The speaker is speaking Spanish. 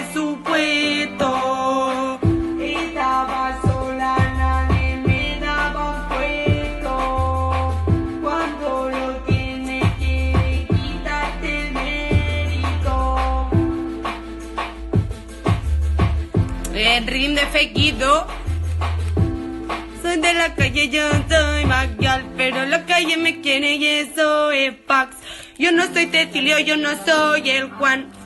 presupuesto. Estaba sola, nadie me daba puesto. Cuando lo tiene que quitarte mérito. El ritmo de fequido. Soy de la calle, yo soy Magial, pero la calle me quiere y eso es fax. Yo no soy Cecilio, yo no soy el Juan.